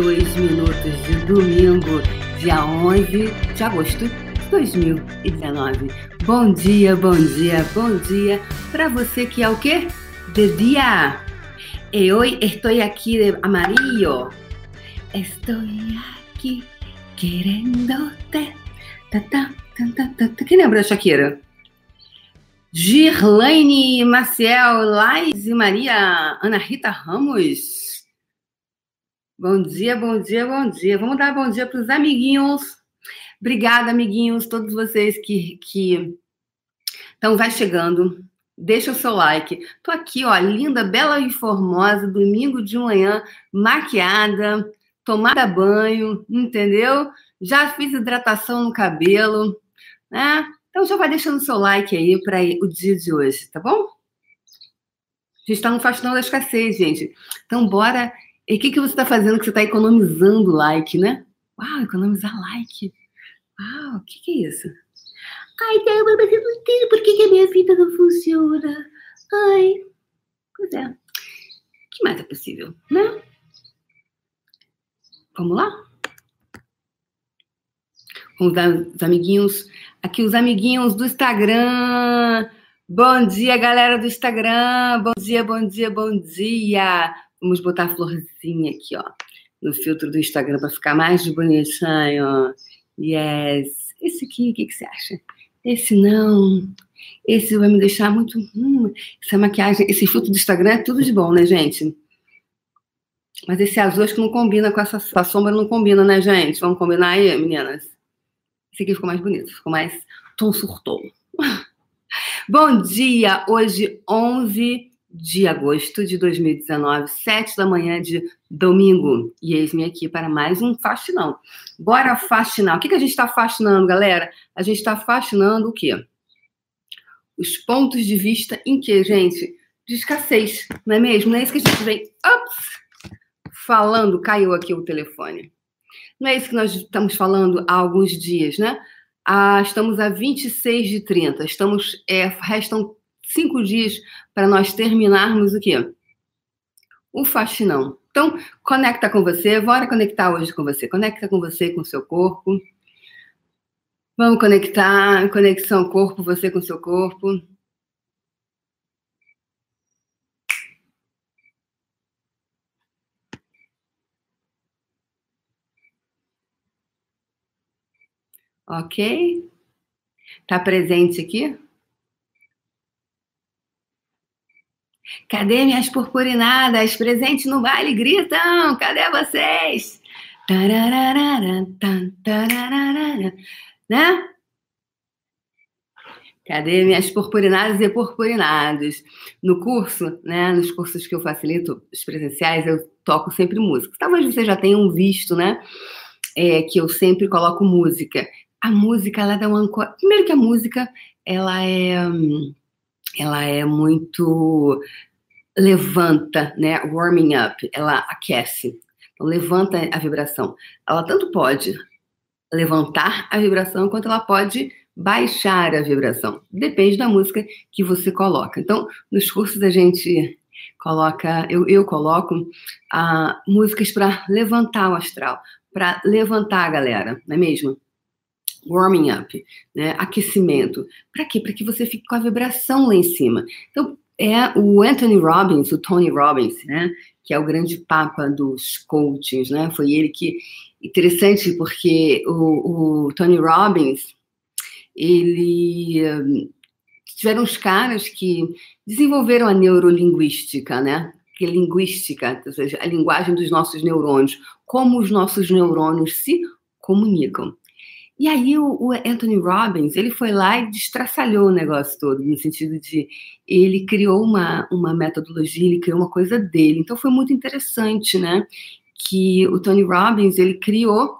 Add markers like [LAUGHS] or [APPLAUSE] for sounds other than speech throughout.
22 minutos de domingo, dia 11 de agosto de 2019. Bom dia, bom dia, bom dia para você que é o quê? De dia. E hoje estou aqui de amarillo. Estou aqui querendo te. Quem lembra da Shakira? Girlaine Maciel, Lais e Maria Ana Rita Ramos. Bom dia, bom dia, bom dia. Vamos dar bom dia para os amiguinhos. Obrigada, amiguinhos, todos vocês que, que vai chegando. Deixa o seu like. Tô aqui, ó, linda, bela e formosa, domingo de manhã, maquiada, tomada banho, entendeu? Já fiz hidratação no cabelo, né? Então já vai deixando o seu like aí para o dia de hoje, tá bom? A gente está no Faxinão da Escassez, gente. Então bora. E o que, que você está fazendo que você está economizando like, né? Uau, economizar like. Uau, o que, que é isso? Ai, não, mas eu não entendo por que, que a minha vida não funciona. Ai, pois é. O que mais é possível, né? Vamos lá? Vamos dar os amiguinhos Aqui os amiguinhos do Instagram. Bom dia, galera do Instagram. Bom dia, bom dia, bom dia. Vamos botar a florzinha aqui, ó, no filtro do Instagram para ficar mais bonitinho. Yes. Esse aqui, o que, que você acha? Esse não. Esse vai me deixar muito. Hum, essa maquiagem, esse filtro do Instagram é tudo de bom, né, gente? Mas esse azul acho que não combina com essa, essa sombra, não combina, né, gente? Vamos combinar aí, meninas? Esse aqui ficou mais bonito, ficou mais tom surtou. Bom dia! Hoje, 11 de agosto de 2019, 7 da manhã de domingo. E eis-me aqui para mais um fascinão. Bora fascinar. O que, que a gente está fascinando, galera? A gente está fascinando o quê? Os pontos de vista em que, gente? De escassez, não é mesmo? Não é isso que a gente vem ups, falando. Caiu aqui o telefone. Não é isso que nós estamos falando há alguns dias, né? Ah, estamos a 26 de 30. Estamos, é, restam cinco dias para nós terminarmos o quê? O faxinão. Então, conecta com você, bora conectar hoje com você. Conecta com você, com o seu corpo. Vamos conectar, conexão corpo, você com seu corpo. Ok? Tá presente aqui? Cadê minhas purpurinadas? Presente no baile, gritam! Cadê vocês? Né? Cadê minhas purpurinadas e purpurinados? No curso, né, nos cursos que eu facilito, os presenciais, eu toco sempre música. Talvez vocês já tenham visto, né, é, que eu sempre coloco música a música ela dá uma primeiro que a música ela é ela é muito levanta, né? Warming up, ela aquece, então, levanta a vibração. Ela tanto pode levantar a vibração quanto ela pode baixar a vibração. Depende da música que você coloca. Então, nos cursos a gente coloca, eu, eu coloco uh, músicas para levantar o astral, para levantar a galera, não é mesmo? Warming up, né? aquecimento. Para quê? Para que você fique com a vibração lá em cima. Então, é o Anthony Robbins, o Tony Robbins, né? que é o grande papa dos coachings, né? Foi ele que interessante porque o, o Tony Robbins ele tiveram os caras que desenvolveram a neurolinguística, né? Que é linguística, ou seja, a linguagem dos nossos neurônios, como os nossos neurônios se comunicam. E aí o, o, Anthony Robbins, ele foi lá e destraçalhou o negócio todo, no sentido de ele criou uma, uma metodologia, ele criou uma coisa dele. Então foi muito interessante, né? Que o Tony Robbins, ele criou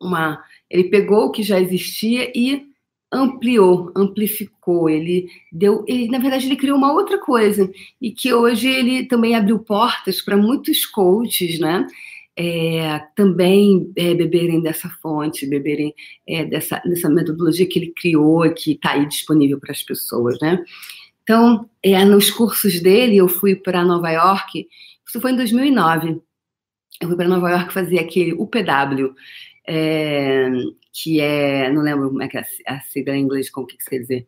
uma... Ele pegou o que já existia e ampliou, amplificou, ele deu, ele, na verdade ele criou uma outra coisa e que hoje ele também abriu portas para muitos coaches, né? É, também é, beberem dessa fonte, beberem é, dessa, dessa metodologia que ele criou e que está aí disponível para as pessoas, né? Então, é, nos cursos dele, eu fui para Nova York, isso foi em 2009. eu fui para Nova York fazer aquele UPW, é, que é, não lembro como é que é a sigla em inglês, como que, que quer dizer.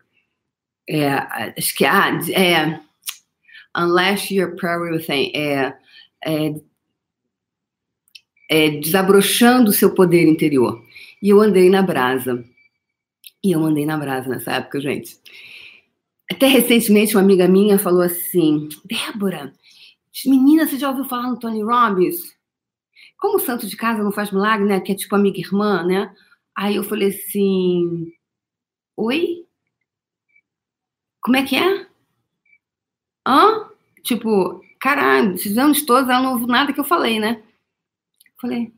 É, acho que ah, é Unless You're Prairie Within, é, é, é desabrochando o seu poder interior. E eu andei na brasa. E eu andei na brasa nessa época, gente. Até recentemente, uma amiga minha falou assim: Débora, menina, você já ouviu falar no Tony Robbins? Como o santo de casa não faz milagre, né? Que é tipo amiga irmã, né? Aí eu falei assim: Oi? Como é que é? Hã? Tipo, caralho, esses anos todos ela não ouviu nada que eu falei, né? Falei,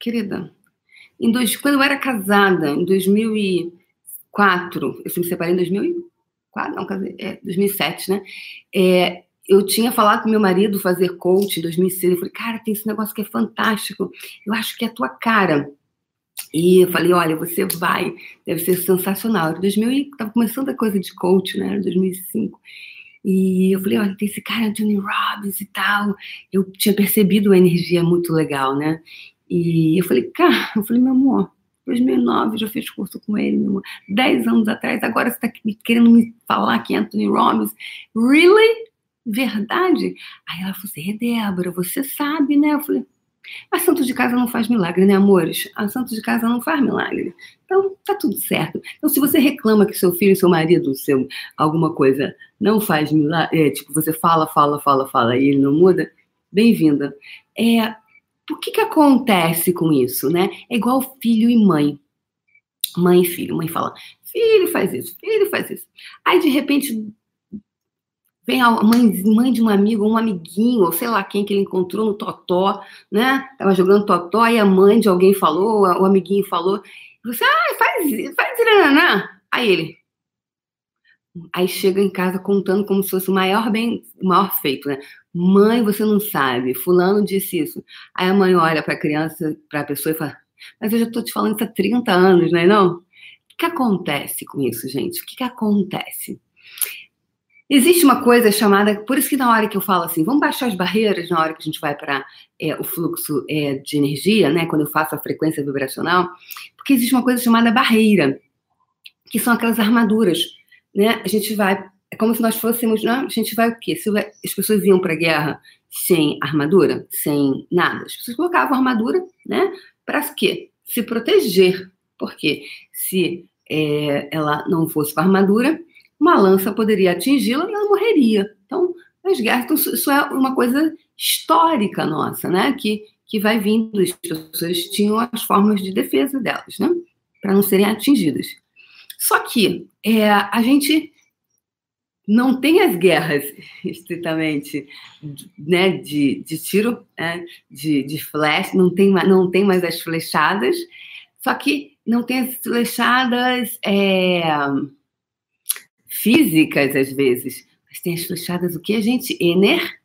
querida, em dois, quando eu era casada, em 2004, eu me separei em 2004, não, casei, é, 2007, né? É, eu tinha falado com meu marido fazer coach em 2006. Eu falei, cara, tem esse negócio que é fantástico. Eu acho que é a tua cara. E eu falei, olha, você vai, deve ser sensacional. Era 2000, estava começando a coisa de coach, né? Era 2005. E eu falei, olha, tem esse cara, Johnny Robbins e tal. Eu tinha percebido a energia muito legal, né? E eu falei, cara, eu falei, meu amor, 2009 já fiz curso com ele, meu amor. Dez anos atrás, agora você está querendo me falar que é Anthony Robbins. Really? verdade? Aí ela falou assim, Débora, você sabe, né? Eu falei, mas santo de casa não faz milagre, né, amores? A santo de casa não faz milagre. Então, tá tudo certo. Então, se você reclama que seu filho, seu marido, seu alguma coisa não faz milagre, é, tipo, você fala, fala, fala, fala e ele não muda, bem-vinda. É, o que que acontece com isso, né? É igual filho e mãe. Mãe e filho. Mãe fala, filho faz isso, filho faz isso. Aí, de repente, vem a mãe, mãe de um amigo, um amiguinho, ou sei lá quem que ele encontrou no totó, né? Tava jogando totó e a mãe de alguém falou, o amiguinho falou, você, ah, faz, faz irananá. Aí ele, aí chega em casa contando como se fosse o maior bem, o maior feito, né? Mãe, você não sabe, fulano disse isso. Aí a mãe olha para a criança, para a pessoa e fala, mas eu já estou te falando isso há 30 anos, né? Não? O que acontece com isso, gente? O que, que acontece? Existe uma coisa chamada, por isso que na hora que eu falo assim, vamos baixar as barreiras na hora que a gente vai para é, o fluxo é, de energia, né? Quando eu faço a frequência vibracional, porque existe uma coisa chamada barreira, que são aquelas armaduras, né? A gente vai, é como se nós fôssemos, né? a gente vai o quê? Se as pessoas iam para a guerra sem armadura, sem nada, as pessoas colocavam armadura, né? Para quê? Se proteger, porque se é, ela não fosse com armadura, uma lança poderia atingi-la e ela morreria. Então, as guerras, então, isso é uma coisa histórica nossa, né? Que, que vai vindo, as pessoas tinham as formas de defesa delas, né? Para não serem atingidas. Só que é, a gente não tem as guerras [LAUGHS] estritamente né, de, de tiro, né, de, de flecha, não tem, não tem mais as flechadas, só que não tem as flechadas. É, físicas às vezes, mas tem as flechadas o que a gente energéticas,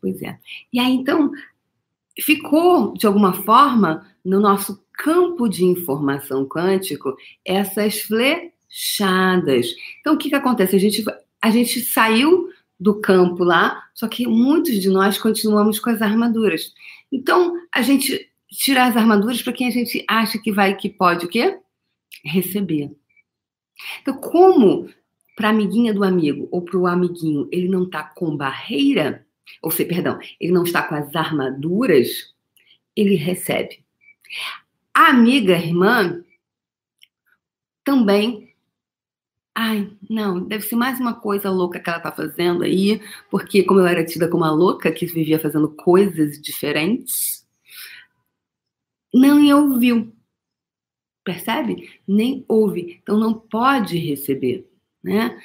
pois é. E aí então ficou de alguma forma no nosso campo de informação quântico essas flechadas. Então o que que acontece? A gente a gente saiu do campo lá, só que muitos de nós continuamos com as armaduras. Então a gente tira as armaduras para quem a gente acha que vai que pode o quê? Receber. Então, como para a amiguinha do amigo ou para o amiguinho ele não está com barreira, ou seja, perdão, ele não está com as armaduras, ele recebe. A amiga, irmã, também. Ai, não, deve ser mais uma coisa louca que ela está fazendo aí, porque como eu era tida como uma louca que vivia fazendo coisas diferentes, não ouviu percebe? Nem ouve, então não pode receber, né?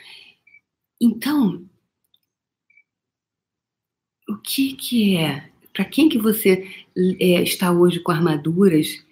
Então, o que que é? Para quem que você é, está hoje com armaduras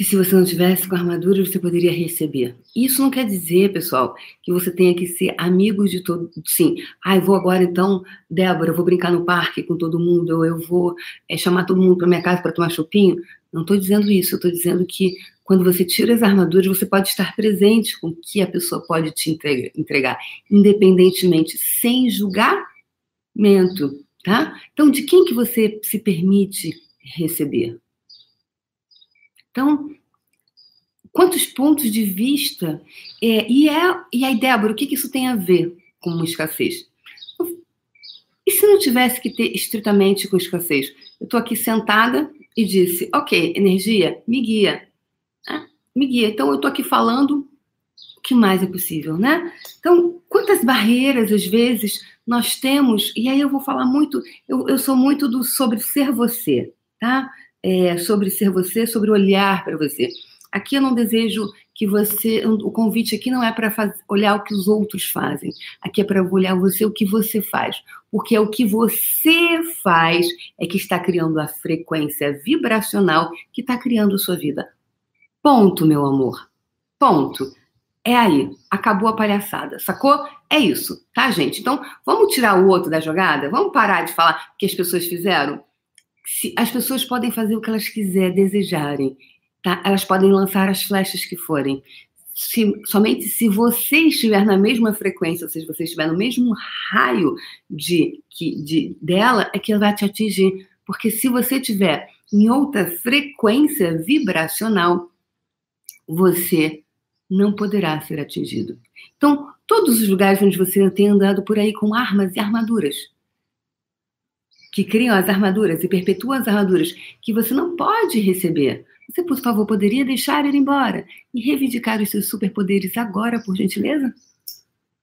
que se você não tivesse com armadura você poderia receber. Isso não quer dizer, pessoal, que você tenha que ser amigo de todo. Sim, ah, eu vou agora então, Débora, eu vou brincar no parque com todo mundo, ou eu vou é, chamar todo mundo para minha casa para tomar chopinho. Não estou dizendo isso, estou dizendo que quando você tira as armaduras, você pode estar presente com o que a pessoa pode te entregar, independentemente, sem julgamento. tá? Então, de quem que você se permite receber? Então, quantos pontos de vista é, e é e aí Débora, o que, que isso tem a ver com escassez? E se não tivesse que ter estritamente com escassez? Eu estou aqui sentada e disse, ok, energia, me guia, né? me guia. Então eu estou aqui falando o que mais é possível, né? Então, quantas barreiras às vezes nós temos, e aí eu vou falar muito, eu, eu sou muito do sobre ser você, tá? É, sobre ser você, sobre olhar para você. Aqui eu não desejo que você. O convite aqui não é para olhar o que os outros fazem. Aqui é para olhar você o que você faz. Porque é o que você faz é que está criando a frequência vibracional que está criando sua vida. Ponto, meu amor. Ponto. É aí. Acabou a palhaçada. Sacou? É isso, tá, gente? Então, vamos tirar o outro da jogada? Vamos parar de falar que as pessoas fizeram? As pessoas podem fazer o que elas quiserem, desejarem. Tá? Elas podem lançar as flechas que forem. Se, somente se você estiver na mesma frequência, ou seja, você estiver no mesmo raio de, que, de dela, é que ela vai te atingir. Porque se você estiver em outra frequência vibracional, você não poderá ser atingido. Então, todos os lugares onde você tem andado por aí com armas e armaduras, que criam as armaduras e perpetuam as armaduras, que você não pode receber, você, por favor, poderia deixar ele embora e reivindicar os seus superpoderes agora, por gentileza?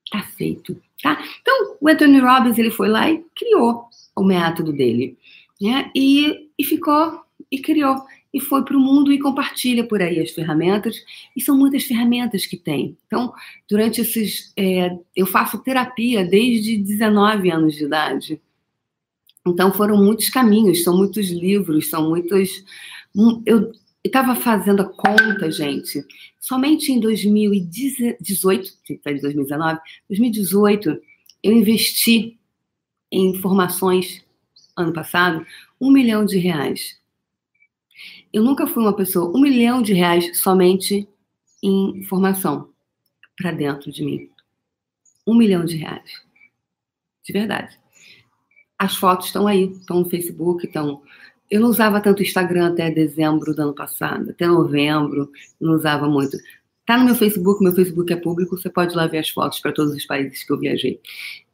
Tá feito, tá? Então, o Anthony Robbins, ele foi lá e criou o método dele, né? E, e ficou, e criou, e foi para o mundo e compartilha por aí as ferramentas, e são muitas ferramentas que tem. Então, durante esses... É, eu faço terapia desde 19 anos de idade, então foram muitos caminhos, são muitos livros, são muitos... Eu, estava fazendo a conta, gente, somente em 2018, está de 2019, 2018, eu investi em formações, ano passado, um milhão de reais. Eu nunca fui uma pessoa, um milhão de reais somente em formação para dentro de mim. Um milhão de reais. De verdade. As fotos estão aí, estão no Facebook, estão eu não usava tanto Instagram até dezembro do ano passado, até novembro, não usava muito. Tá no meu Facebook, meu Facebook é público, você pode lá ver as fotos para todos os países que eu viajei,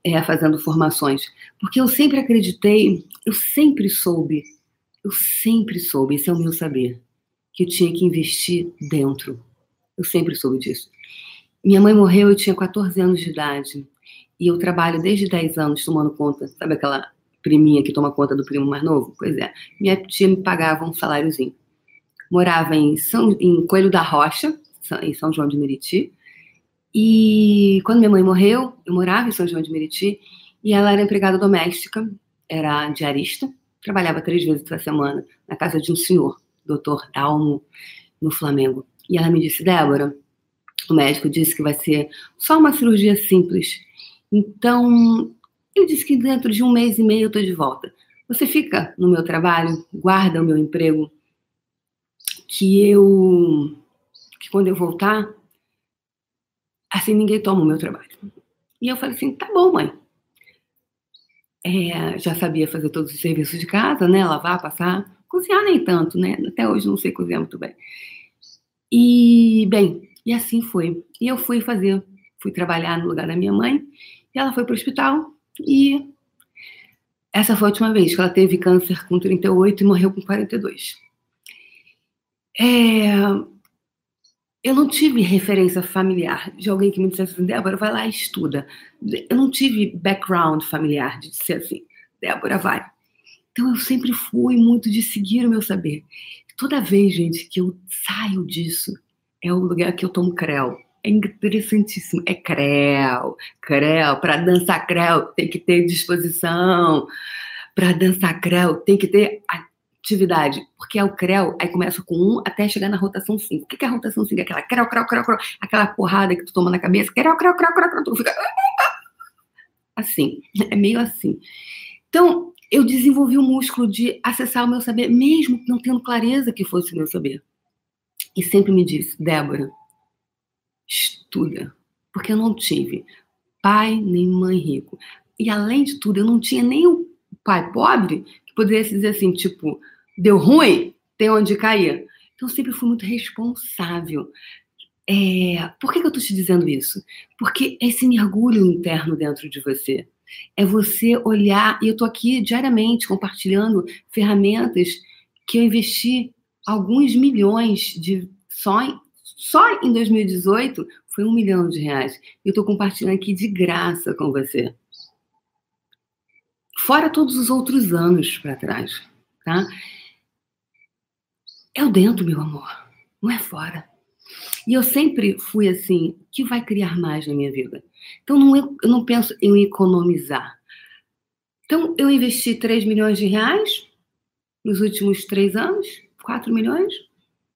é, fazendo formações. Porque eu sempre acreditei, eu sempre soube, eu sempre soube, esse é o meu saber, que eu tinha que investir dentro. Eu sempre soube disso. Minha mãe morreu, eu tinha 14 anos de idade. E eu trabalho desde 10 anos tomando conta, sabe aquela priminha que toma conta do primo mais novo? Pois é, minha tia me pagava um saláriozinho. Morava em, São, em Coelho da Rocha, em São João de Meriti. E quando minha mãe morreu, eu morava em São João de Meriti e ela era empregada doméstica, era diarista, trabalhava três vezes por semana na casa de um senhor, doutor Dalmo, no Flamengo. E ela me disse, Débora, o médico disse que vai ser só uma cirurgia simples. Então, ele disse que dentro de um mês e meio eu estou de volta. Você fica no meu trabalho, guarda o meu emprego, que eu. que quando eu voltar, assim ninguém toma o meu trabalho. E eu falei assim: tá bom, mãe. É, já sabia fazer todos os serviços de casa, né? Lavar, passar. Cozinhar nem tanto, né? Até hoje não sei cozinhar muito bem. E, bem, e assim foi. E eu fui fazer, fui trabalhar no lugar da minha mãe, e ela foi para o hospital, e essa foi a última vez que ela teve câncer com 38 e morreu com 42. É, eu não tive referência familiar de alguém que me dissesse assim, Débora, vai lá e estuda. Eu não tive background familiar de dizer assim, Débora, vai. Então eu sempre fui muito de seguir o meu saber. Toda vez, gente, que eu saio disso, é o lugar que eu tomo creu. É interessantíssimo. É creu, creu. Para dançar creu tem que ter disposição. Para dançar creu tem que ter atividade. Porque é o creu, aí começa com um até chegar na rotação 5. O que é a rotação 5? Aquela creu, creu, creu, creu. Aquela porrada que tu toma na cabeça. Creu, creu, creu, creu, creu. Tu fica assim. É meio assim. Então, eu desenvolvi o músculo de acessar o meu saber, mesmo não tendo clareza que fosse o meu saber. E sempre me disse, Débora, estuda. Porque eu não tive pai nem mãe rico. E além de tudo, eu não tinha nem o pai pobre que poderia dizer assim, tipo, deu ruim, tem onde cair. Então, eu sempre fui muito responsável. É, por que, que eu estou te dizendo isso? Porque esse mergulho interno dentro de você é você olhar, e eu estou aqui diariamente compartilhando ferramentas que eu investi alguns milhões de só em, só em 2018 foi um milhão de reais. E eu estou compartilhando aqui de graça com você. Fora todos os outros anos para trás, tá? É o dentro, meu amor, não é fora. E eu sempre fui assim, que vai criar mais na minha vida? Então, não, eu não penso em economizar. Então, eu investi 3 milhões de reais nos últimos três anos, 4 milhões,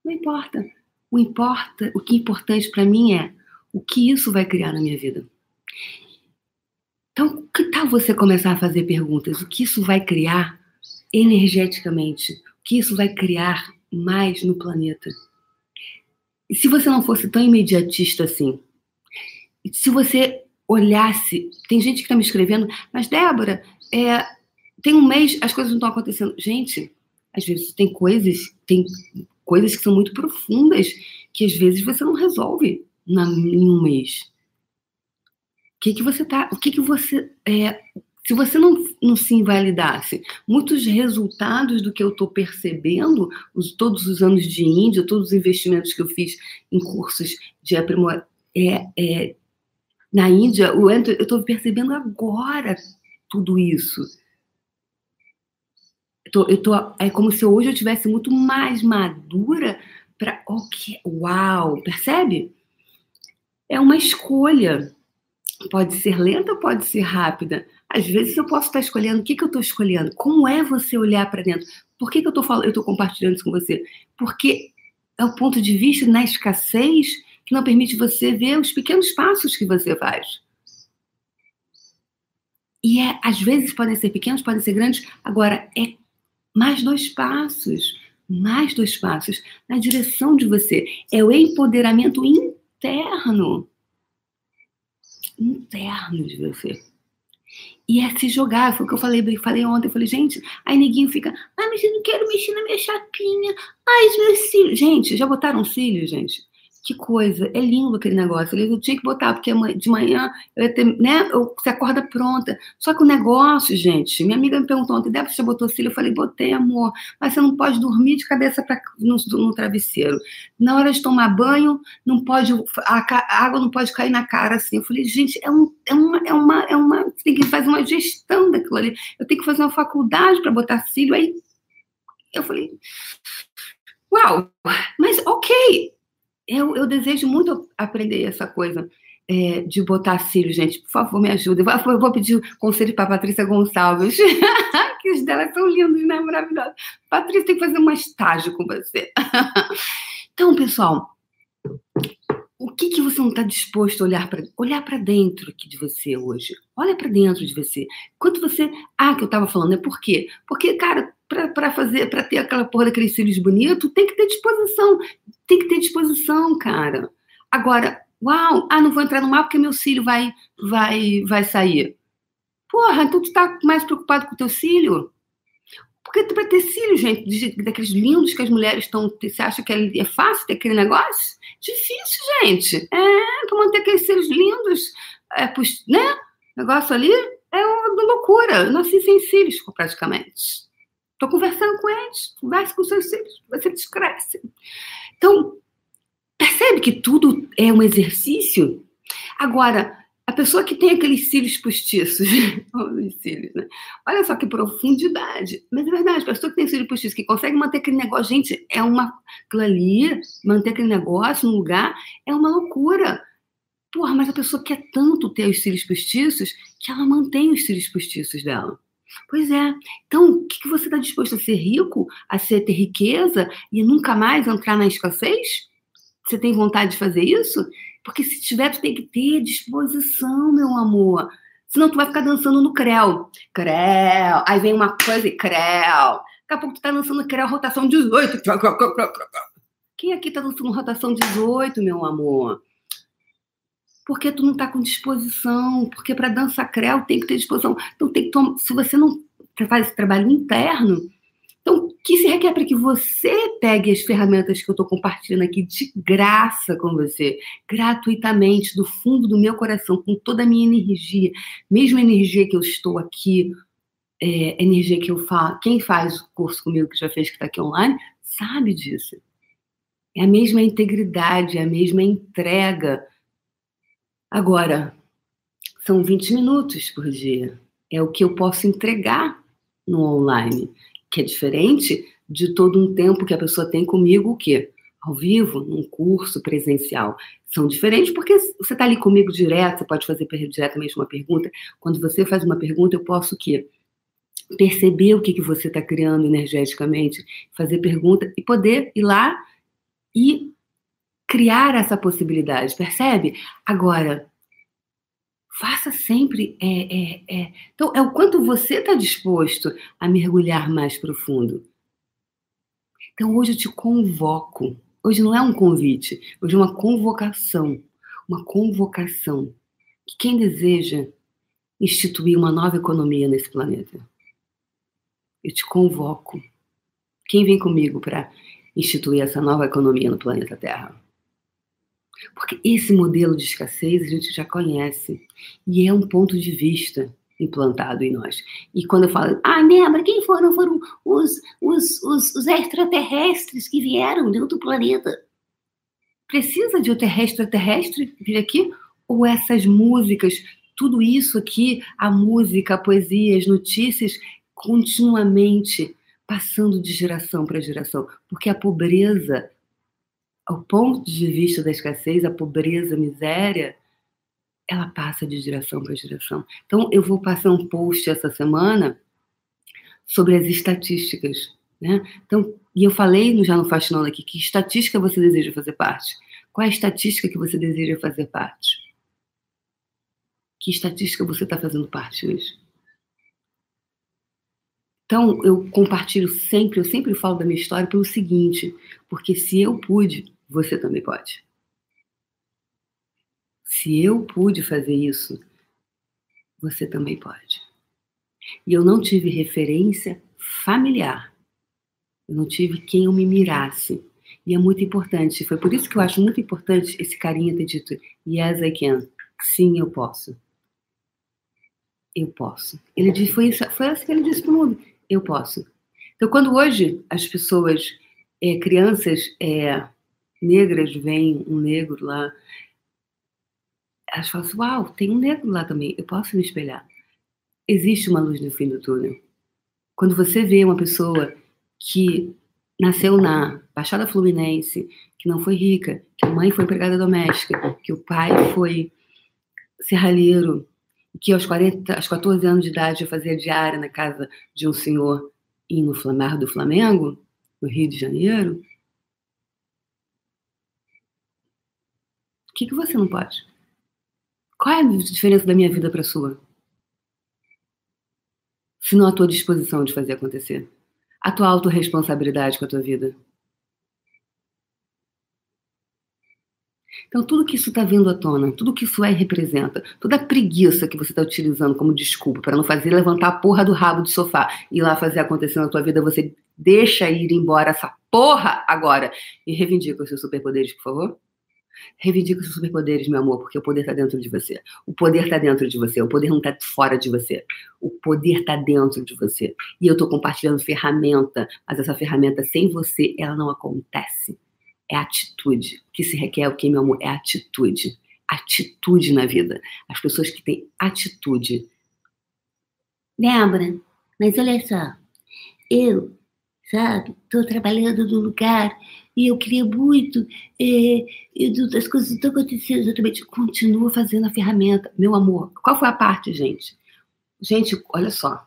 não importa. O importa, o que é importante para mim é o que isso vai criar na minha vida. Então, que tal você começar a fazer perguntas? O que isso vai criar energeticamente? O que isso vai criar mais no planeta? E se você não fosse tão imediatista assim? Se você olhasse. Tem gente que está me escrevendo, mas Débora, é, tem um mês, as coisas não estão acontecendo. Gente, às vezes tem coisas, tem coisas que são muito profundas que às vezes você não resolve na, em um mês. O que que você tá, o que que você é, se você não, não se invalidasse, muitos resultados do que eu estou percebendo, os, todos os anos de Índia, todos os investimentos que eu fiz em cursos de aprimoramento, é, é, na Índia, eu estou percebendo agora tudo isso. Eu tô, eu tô, é como se hoje eu tivesse muito mais madura para. Okay, uau! Percebe? É uma escolha. Pode ser lenta, pode ser rápida. Às vezes eu posso estar escolhendo o que, que eu estou escolhendo. Como é você olhar para dentro? Por que, que eu estou falando, eu estou compartilhando isso com você? Porque é o ponto de vista na escassez que não permite você ver os pequenos passos que você faz. E é, às vezes podem ser pequenos, podem ser grandes. Agora, é mais dois passos, mais dois passos na direção de você. É o empoderamento interno. Interno de você. E é se jogar, foi o que eu falei, falei ontem. Eu falei, gente, aí neguinho fica, ah, mas eu não quero mexer na minha chapinha. Ai, meus cílios. Gente, já botaram cílios, gente? Que coisa, é lindo aquele negócio. Eu tinha que botar, porque de manhã eu ia ter, né? Você acorda pronta. Só que o negócio, gente, minha amiga me perguntou ontem, Débora, você botou cílio? Eu falei, botei, amor, mas você não pode dormir de cabeça pra, no, no travesseiro. Na hora de tomar banho, não pode, a, a, água não pode cair na cara assim. Eu falei, gente, é, um, é uma, é uma, é uma, você tem que fazer uma gestão daquilo ali. Eu tenho que fazer uma faculdade para botar cílio. Aí eu falei, uau, mas ok, eu, eu desejo muito aprender essa coisa é, de botar cílios, gente. Por favor, me ajuda. Eu vou pedir conselho para Patrícia Gonçalves, [LAUGHS] que os delas são lindos, né? Maravilhosos. Patrícia tem que fazer um estágio com você. [LAUGHS] então, pessoal, o que, que você não está disposto a olhar para olhar para dentro aqui de você hoje? Olha para dentro de você. Quanto você. Ah, que eu estava falando, é por quê? Porque, cara, para fazer, para ter aquela porra daqueles cílios bonitos, tem que ter disposição. Tem que ter disposição, cara. Agora, uau, ah, não vou entrar no mar porque meu cílio vai, vai, vai sair. Porra, então tu tá mais preocupado com o teu cílio? Porque para ter cílio, gente, daqueles lindos que as mulheres estão. Você acha que é, é fácil ter aquele negócio? Difícil, gente. É, para manter aqueles cílios lindos, é, né? Negócio ali é uma loucura. Eu nasci sem cílios, praticamente. Estou conversando com eles, converse com seus filhos, você descresce. Então, percebe que tudo é um exercício? Agora, a pessoa que tem aqueles cílios postiços, [LAUGHS] cílios, né? olha só que profundidade. Mas é verdade, a pessoa que tem cílios postiços, que consegue manter aquele negócio, gente, é uma. Aquilo manter aquele negócio no lugar, é uma loucura. Porra, mas a pessoa quer tanto ter os cílios postiços que ela mantém os cílios postiços dela. Pois é. Então, o que, que você está disposto a ser rico, a ser, ter riqueza e nunca mais entrar na escassez? Você tem vontade de fazer isso? Porque se tiver, tu tem que ter disposição, meu amor. Senão tu vai ficar dançando no creu. Creu. Aí vem uma coisa e creu. Daqui a pouco tu tá dançando creu, rotação 18. Quem aqui tá dançando rotação 18, meu amor? Porque tu não está com disposição, porque para dançar creu tem que ter disposição. Então tem que tomar, se você não faz esse trabalho interno. Então, o que se requer para que você pegue as ferramentas que eu estou compartilhando aqui de graça com você, gratuitamente, do fundo do meu coração, com toda a minha energia, mesma energia que eu estou aqui, é, energia que eu falo. Quem faz o curso comigo, que já fez, que está aqui online, sabe disso. É a mesma integridade, é a mesma entrega. Agora, são 20 minutos por dia. É o que eu posso entregar no online que é diferente de todo um tempo que a pessoa tem comigo, o quê? Ao vivo, num curso presencial. São diferentes porque você está ali comigo direto, você pode fazer diretamente uma pergunta. Quando você faz uma pergunta, eu posso o quê? Perceber o que, que você está criando energeticamente, fazer pergunta e poder ir lá e criar essa possibilidade, percebe? Agora, faça sempre. É, é, é. Então, é o quanto você está disposto a mergulhar mais profundo. Então, hoje eu te convoco. Hoje não é um convite, hoje é uma convocação. Uma convocação. Que quem deseja instituir uma nova economia nesse planeta, eu te convoco. Quem vem comigo para instituir essa nova economia no planeta Terra? Porque esse modelo de escassez a gente já conhece e é um ponto de vista implantado em nós. E quando eu falo, ah, lembra, quem foram? Foram os, os, os, os extraterrestres que vieram de outro planeta. Precisa de outro extraterrestre vir aqui? Ou essas músicas, tudo isso aqui, a música, a poesia, as notícias, continuamente passando de geração para geração? Porque a pobreza ao ponto de vista da escassez, a pobreza, a miséria, ela passa de geração para geração. Então, eu vou passar um post essa semana sobre as estatísticas. Né? Então, e eu falei já no Fascinando aqui, que estatística você deseja fazer parte? Qual é a estatística que você deseja fazer parte? Que estatística você está fazendo parte hoje? Então, eu compartilho sempre, eu sempre falo da minha história pelo seguinte, porque se eu pude, você também pode. Se eu pude fazer isso, você também pode. E eu não tive referência familiar. Eu não tive quem eu me mirasse. E é muito importante. Foi por isso que eu acho muito importante esse carinha ter dito: Yes, I can. Sim, eu posso. Eu posso. Ele disse, foi, isso, foi assim que ele disse para o mundo: Eu posso. Então, quando hoje as pessoas, é, crianças, é, negras veem um negro lá, elas falam assim, uau, tem um negro lá também, eu posso me espelhar. Existe uma luz no fim do túnel. Quando você vê uma pessoa que nasceu na Baixada Fluminense, que não foi rica, que a mãe foi empregada doméstica, que o pai foi serralheiro, que aos, 40, aos 14 anos de idade fazia diária na casa de um senhor em no Flamar do Flamengo, no Rio de Janeiro, que, que você não pode? Qual é a diferença da minha vida para a sua? Se não a tua disposição de fazer acontecer. A tua autorresponsabilidade com a tua vida. Então, tudo que isso está vindo à tona, tudo que isso é representa, toda a preguiça que você está utilizando como desculpa para não fazer levantar a porra do rabo do sofá e ir lá fazer acontecer na tua vida, você deixa ir embora essa porra agora e reivindica os seus superpoderes, por favor? Reivindica os superpoderes, meu amor, porque o poder está dentro de você. O poder está dentro de você. O poder não está fora de você. O poder está dentro de você. E eu estou compartilhando ferramenta, mas essa ferramenta sem você, ela não acontece. É atitude. O que se requer o que, meu amor? É atitude. Atitude na vida. As pessoas que têm atitude. Débora, mas olha só. Eu, sabe, estou trabalhando no lugar e eu queria muito, é, as coisas estão acontecendo exatamente. Continua fazendo a ferramenta. Meu amor, qual foi a parte, gente? Gente, olha só.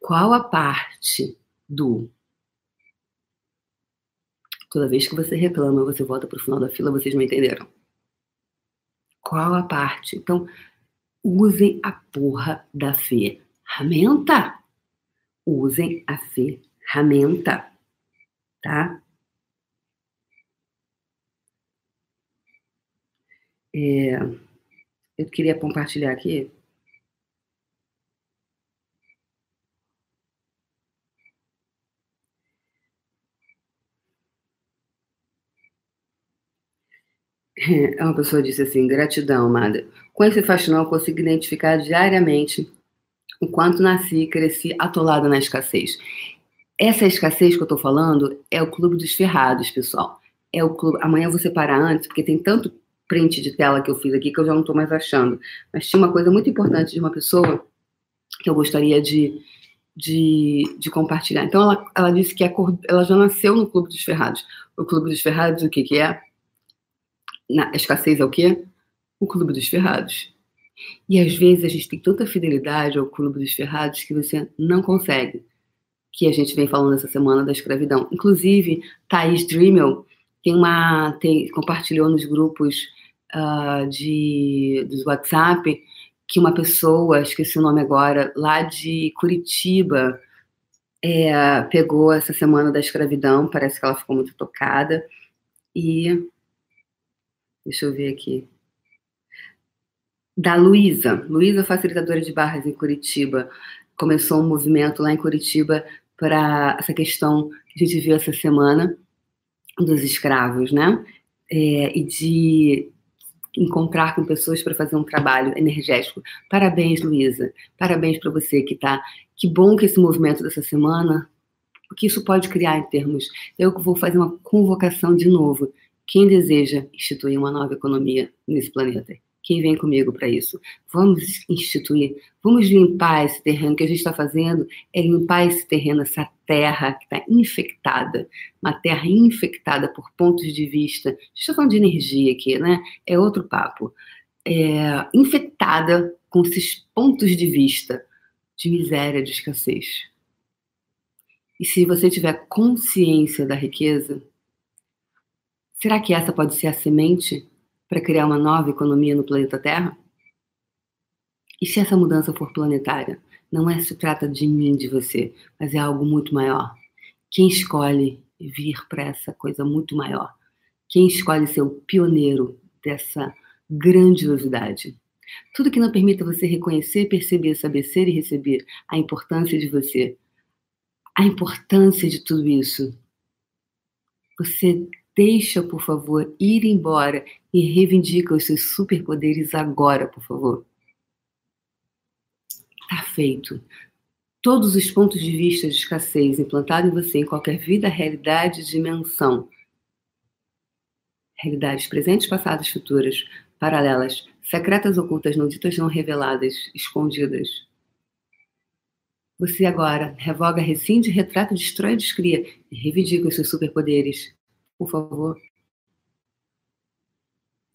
Qual a parte do. Toda vez que você reclama, você volta para o final da fila, vocês não entenderam. Qual a parte? Então, usem a porra da ferramenta usem a ferramenta, tá? É, eu queria compartilhar aqui. É, uma pessoa disse assim: gratidão, amada. Com esse faxinal, eu consigo identificar diariamente o quanto nasci e cresci atolada na escassez. Essa escassez que eu tô falando é o Clube dos Ferrados, pessoal. É o clube. Amanhã eu vou separar antes, porque tem tanto print de tela que eu fiz aqui que eu já não tô mais achando. Mas tinha uma coisa muito importante de uma pessoa que eu gostaria de, de, de compartilhar. Então, ela, ela disse que ela já nasceu no Clube dos Ferrados. O Clube dos Ferrados, o que, que é? Na, a escassez é o quê? O Clube dos Ferrados. E às vezes a gente tem tanta fidelidade ao Clube dos Ferrados que você não consegue. Que a gente vem falando essa semana da escravidão. Inclusive, Thaís Dremel tem uma, tem, compartilhou nos grupos uh, de, dos WhatsApp que uma pessoa, esqueci o nome agora, lá de Curitiba, é, pegou essa semana da escravidão, parece que ela ficou muito tocada, e deixa eu ver aqui. Da Luísa, Luísa, facilitadora de barras em Curitiba, começou um movimento lá em Curitiba para essa questão que a gente viu essa semana dos escravos, né? É, e de encontrar com pessoas para fazer um trabalho energético. Parabéns, Luísa. Parabéns para você que está. Que bom que esse movimento dessa semana, o que isso pode criar em termos. Eu vou fazer uma convocação de novo. Quem deseja instituir uma nova economia nesse planeta? Quem vem comigo para isso? Vamos instituir, vamos limpar esse terreno. O que a gente está fazendo é limpar esse terreno, essa terra que está infectada, uma terra infectada por pontos de vista. Gente está falando de energia aqui, né? É outro papo. É, infectada com esses pontos de vista de miséria, de escassez. E se você tiver consciência da riqueza, será que essa pode ser a semente para criar uma nova economia no planeta Terra? E se essa mudança for planetária? Não é se trata de mim, de você, mas é algo muito maior. Quem escolhe vir para essa coisa muito maior? Quem escolhe ser o pioneiro dessa grandiosidade? Tudo que não permita você reconhecer, perceber, saber ser e receber a importância de você, a importância de tudo isso. Você deixa, por favor, ir embora e reivindica os seus superpoderes agora, por favor. Tá feito. Todos os pontos de vista de escassez implantados em você, em qualquer vida, realidade, dimensão. Realidades presentes, passadas, futuras, paralelas, secretas, ocultas, não ditas, não reveladas, escondidas. Você agora revoga, rescinde, retrata, destrói, descria e reivindica os seus superpoderes por favor.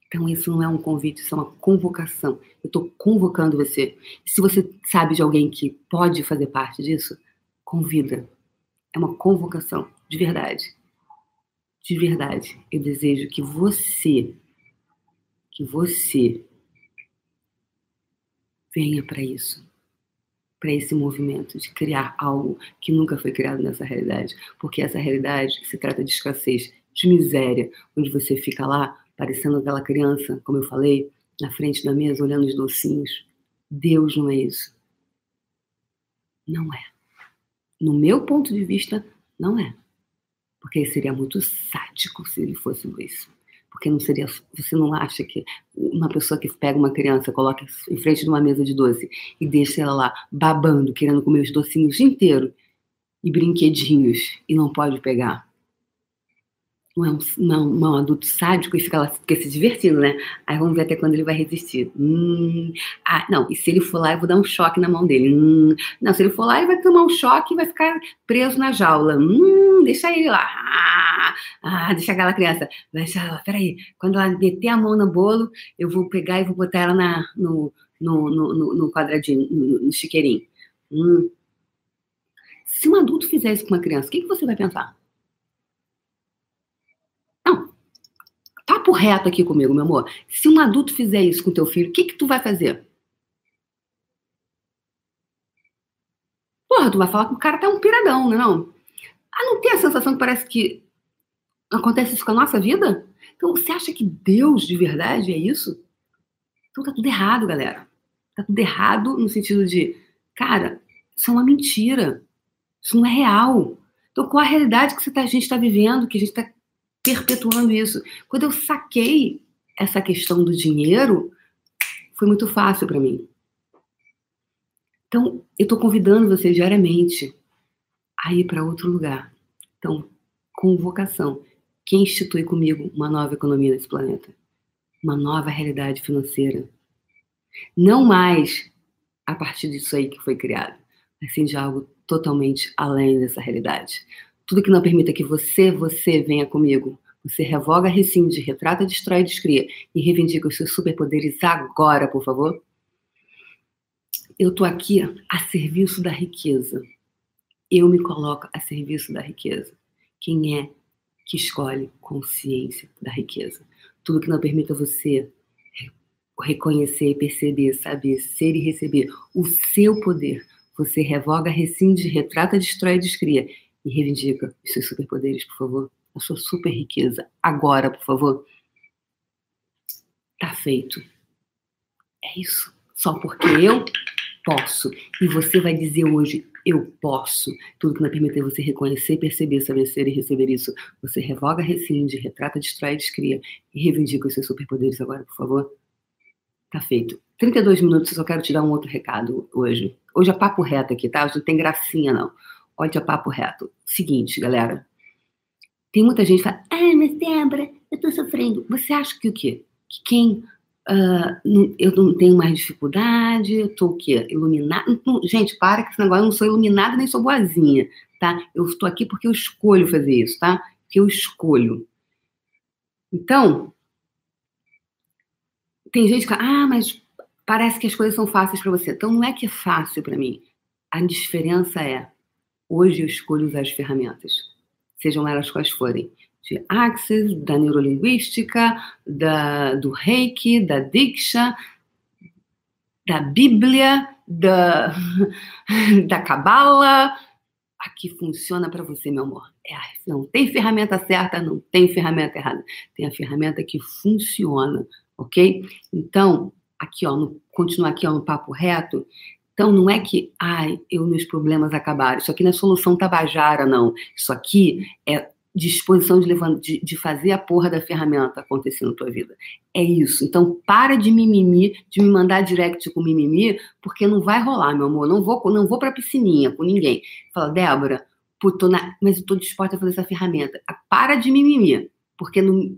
Então, isso não é um convite, isso é uma convocação. Eu estou convocando você. Se você sabe de alguém que pode fazer parte disso, convida. É uma convocação, de verdade. De verdade. Eu desejo que você, que você venha para isso para esse movimento de criar algo que nunca foi criado nessa realidade, porque essa realidade se trata de escassez, de miséria, onde você fica lá parecendo aquela criança, como eu falei, na frente da mesa olhando os docinhos. Deus não é isso. Não é. No meu ponto de vista, não é. Porque seria muito sádico se ele fosse isso. Porque não seria. Você não acha que uma pessoa que pega uma criança, coloca em frente de uma mesa de doce e deixa ela lá babando, querendo comer os docinhos o dia inteiro e brinquedinhos e não pode pegar não é um, não, um adulto sádico e fica lá fica se divertindo, né? Aí vamos ver até quando ele vai resistir. Hum, ah, não, e se ele for lá, eu vou dar um choque na mão dele. Hum, não, se ele for lá, ele vai tomar um choque e vai ficar preso na jaula. Hum, deixa ele lá. Ah, ah deixa aquela criança. Deixa ela, peraí. Quando ela meter a mão no bolo, eu vou pegar e vou botar ela na, no, no, no, no quadradinho, no, no chiqueirinho. Hum. Se um adulto fizer isso com uma criança, o que, que você vai pensar? Papo reto aqui comigo, meu amor. Se um adulto fizer isso com teu filho, o que que tu vai fazer? Porra, tu vai falar que o cara tá um piradão, não é não? Ah, não tem a sensação que parece que acontece isso com a nossa vida? Então, você acha que Deus de verdade é isso? Então tá tudo errado, galera. Tá tudo errado no sentido de, cara, isso é uma mentira. Isso não é real. Então, qual a realidade que tá, a gente está vivendo, que a gente está perpetuando isso. Quando eu saquei essa questão do dinheiro foi muito fácil para mim. Então, eu estou convidando você diariamente a ir para outro lugar. Então, convocação. Quem institui comigo uma nova economia nesse planeta? Uma nova realidade financeira. Não mais a partir disso aí que foi criado, mas sim de algo totalmente além dessa realidade. Tudo que não permita que você, você venha comigo. Você revoga, rescinde, retrata, destrói, descria e reivindica os seus superpoderes agora, por favor. Eu estou aqui a serviço da riqueza. Eu me coloco a serviço da riqueza. Quem é que escolhe consciência da riqueza? Tudo que não permita você reconhecer, perceber, saber, ser e receber o seu poder. Você revoga, rescinde, retrata, destrói, descria e reivindica os seus superpoderes, por favor. A sua super riqueza. Agora, por favor. Tá feito. É isso. Só porque eu posso. E você vai dizer hoje, eu posso. Tudo que não permitir você reconhecer, perceber, saber ser e receber isso. Você revoga, rescinde, retrata, destrói, descria e reivindica os seus superpoderes agora, por favor. Tá feito. 32 minutos, eu só quero te dar um outro recado hoje. Hoje é papo reto aqui, tá? Hoje não tem gracinha, não. Hoje é papo reto. Seguinte, galera. Tem muita gente que fala, ah, mas Débora, eu tô sofrendo. Você acha que o quê? Que quem uh, eu não tenho mais dificuldade, eu tô o quê? Iluminada? Gente, para que esse negócio, eu não sou iluminada nem sou boazinha, tá? Eu estou aqui porque eu escolho fazer isso, tá? Porque eu escolho. Então, tem gente que fala, ah, mas parece que as coisas são fáceis para você. Então, não é que é fácil para mim. A diferença é, hoje eu escolho usar as ferramentas, sejam elas quais forem. De Access, da neurolinguística, da, do Reiki, da Diksha, da Bíblia, da, [LAUGHS] da Kabbalah. Aqui funciona para você, meu amor. É, não tem ferramenta certa, não tem ferramenta errada. Tem a ferramenta que funciona ok? Então, aqui, ó, no, continuar aqui ó, no papo reto. Então, não é que, ai, eu, meus problemas acabaram. Isso aqui não é solução tabajara, não. Isso aqui é disposição de, levar, de, de, fazer a porra da ferramenta acontecer na tua vida. É isso. Então, para de mimimi, de me mandar direct com mimimi, porque não vai rolar, meu amor. Não vou, não vou pra piscininha com ninguém. Fala, Débora, na, mas eu tô disposta a fazer essa ferramenta. Para de mimimi, porque não,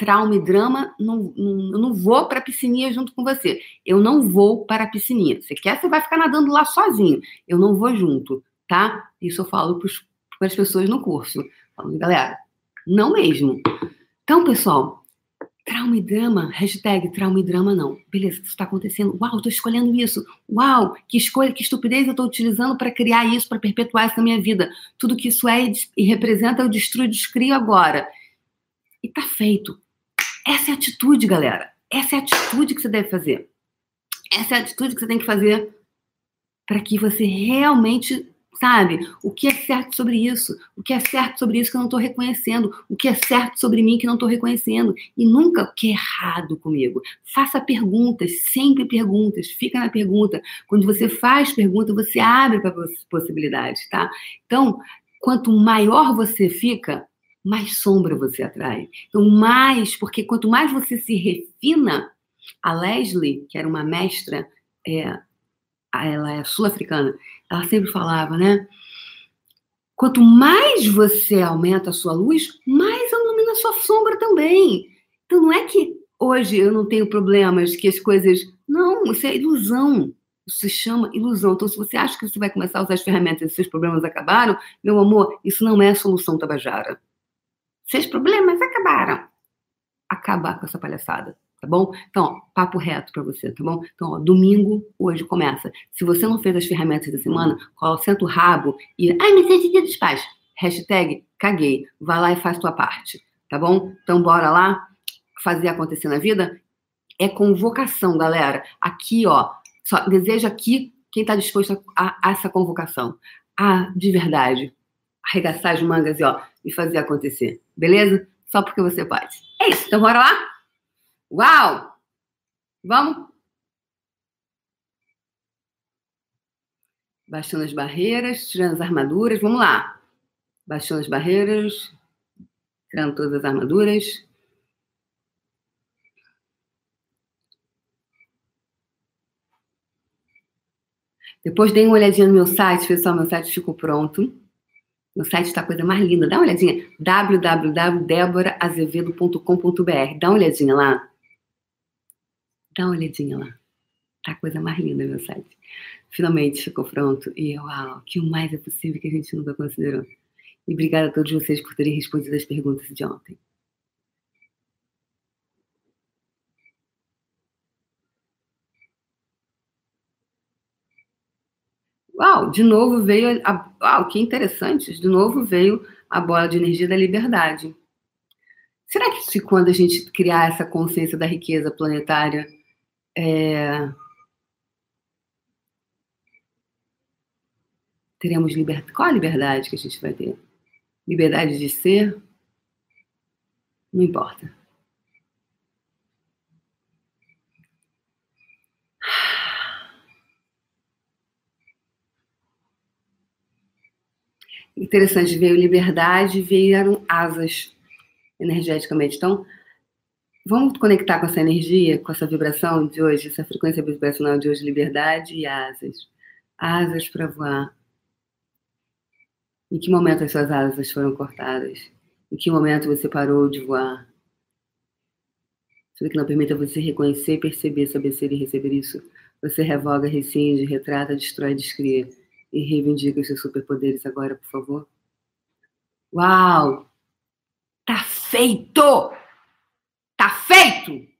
trauma e drama, não, não, eu não vou para a piscininha junto com você. Eu não vou para a piscininha. Você quer, você vai ficar nadando lá sozinho. Eu não vou junto, tá? Isso eu falo para as pessoas no curso. Falo, galera, não mesmo. Então, pessoal, trauma e drama, hashtag trauma e drama não. Beleza, isso está acontecendo. Uau, estou escolhendo isso. Uau, que escolha, que estupidez eu estou utilizando para criar isso, para perpetuar isso na minha vida. Tudo que isso é e representa, eu destruo, descrio agora. E tá feito. Essa é a atitude, galera. Essa é a atitude que você deve fazer. Essa é a atitude que você tem que fazer para que você realmente sabe o que é certo sobre isso, o que é certo sobre isso que eu não estou reconhecendo, o que é certo sobre mim que não estou reconhecendo e nunca o que é errado comigo. Faça perguntas, sempre perguntas, fica na pergunta. Quando você faz pergunta, você abre para possibilidades, tá? Então, quanto maior você fica, mais sombra você atrai. Então, mais, porque quanto mais você se refina, a Leslie, que era uma mestra, é, ela é sul-africana, ela sempre falava, né? Quanto mais você aumenta a sua luz, mais ilumina a sua sombra também. Então, não é que hoje eu não tenho problemas, que as coisas. Não, isso é ilusão. Isso se chama ilusão. Então, se você acha que você vai começar a usar as ferramentas e seus problemas acabaram, meu amor, isso não é solução tabajara. Seus problemas acabaram. Acabar com essa palhaçada, tá bom? Então, ó, papo reto para você, tá bom? Então, ó, domingo, hoje começa. Se você não fez as ferramentas da semana, senta o rabo e. Ai, mas é dia dos pais. Hashtag caguei. Vai lá e faz tua parte, tá bom? Então, bora lá fazer acontecer na vida? É convocação, galera. Aqui, ó. Só deseja aqui quem está disposto a, a, essa convocação. Ah, de verdade arregaçar as mangas e, ó, e fazer acontecer, beleza? Só porque você pode. É isso, então bora lá? Uau! Vamos? Baixando as barreiras, tirando as armaduras, vamos lá. Baixando as barreiras, tirando todas as armaduras. Depois dei uma olhadinha no meu site, pessoal, meu site ficou pronto. Meu site está a coisa mais linda. Dá uma olhadinha. www.deboraazevedo.com.br. Dá uma olhadinha lá. Dá uma olhadinha lá. Tá a coisa mais linda meu site. Finalmente ficou pronto. E uau, que o mais é possível que a gente nunca considerou. E obrigada a todos vocês por terem respondido as perguntas de ontem. Uau, de novo veio. A, uau, que interessante! De novo veio a bola de energia da liberdade. Será que se quando a gente criar essa consciência da riqueza planetária, é... teremos liberdade? Qual a liberdade que a gente vai ter? Liberdade de ser? Não importa. Interessante, veio liberdade, vieram asas energeticamente. Então, vamos conectar com essa energia, com essa vibração de hoje, essa frequência vibracional de hoje, liberdade e asas. Asas para voar. Em que momento as suas asas foram cortadas? Em que momento você parou de voar? Tudo que não permita você reconhecer, perceber, saber ser e receber isso. Você revoga, rescinde, retrata, destrói, descria e reivindica seus superpoderes agora, por favor. Uau! Tá feito! Tá feito!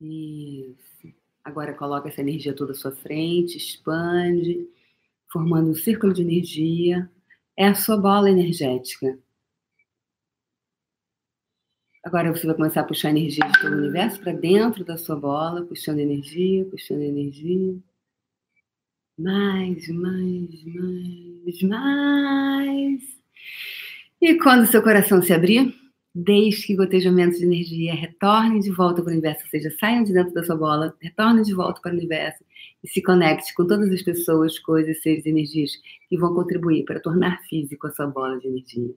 Isso. Agora coloca essa energia toda à sua frente, expande, formando um círculo de energia. É a sua bola energética. Agora você vai começar a puxar energia de todo o universo para dentro da sua bola, puxando energia, puxando energia. Mais, mais, mais, mais. E quando seu coração se abrir, deixe que gotejamentos de energia retornem de volta para o universo, ou seja, saiam de dentro da sua bola, retornem de volta para o universo e se conecte com todas as pessoas, coisas, seres energias que vão contribuir para tornar físico a sua bola de energia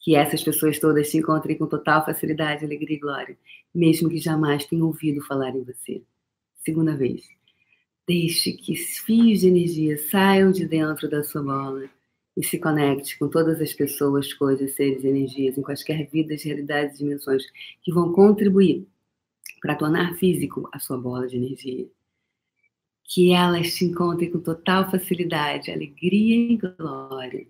que essas pessoas todas se encontrem com total facilidade, alegria e glória, mesmo que jamais tenham ouvido falar em você. Segunda vez. Deixe que fios de energia saiam de dentro da sua bola e se conecte com todas as pessoas, coisas, seres, energias, em quaisquer vidas, realidades e dimensões que vão contribuir para tornar físico a sua bola de energia. Que elas se encontrem com total facilidade, alegria e glória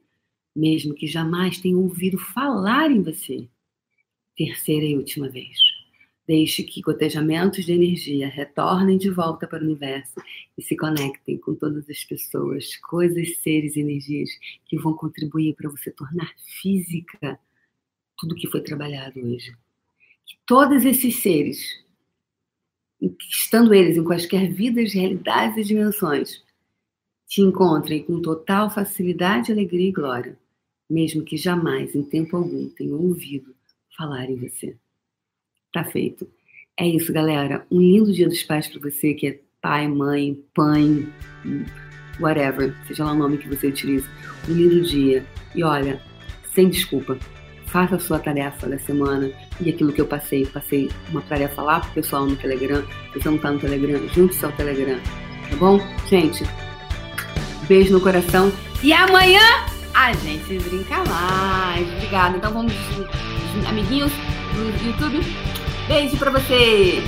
mesmo que jamais tenham ouvido falar em você. Terceira e última vez. Deixe que gotejamentos de energia retornem de volta para o universo e se conectem com todas as pessoas, coisas, seres e energias que vão contribuir para você tornar física tudo que foi trabalhado hoje. Que todos esses seres, estando eles em quaisquer vidas, realidades e dimensões, te encontrem com total facilidade, alegria e glória, mesmo que jamais, em tempo algum, tenham ouvido falar em você. Tá feito. É isso, galera. Um lindo dia dos pais para você que é pai, mãe, pai, whatever, seja lá o nome que você utilize. Um lindo dia. E olha, sem desculpa, faça a sua tarefa da semana e aquilo que eu passei. Passei uma tarefa lá pro pessoal no Telegram. Se você não tá no Telegram, junte-se ao Telegram. Tá bom? Gente, Beijo no coração. E amanhã a gente brinca mais. Obrigada. Então vamos, amiguinhos do YouTube. Beijo pra você.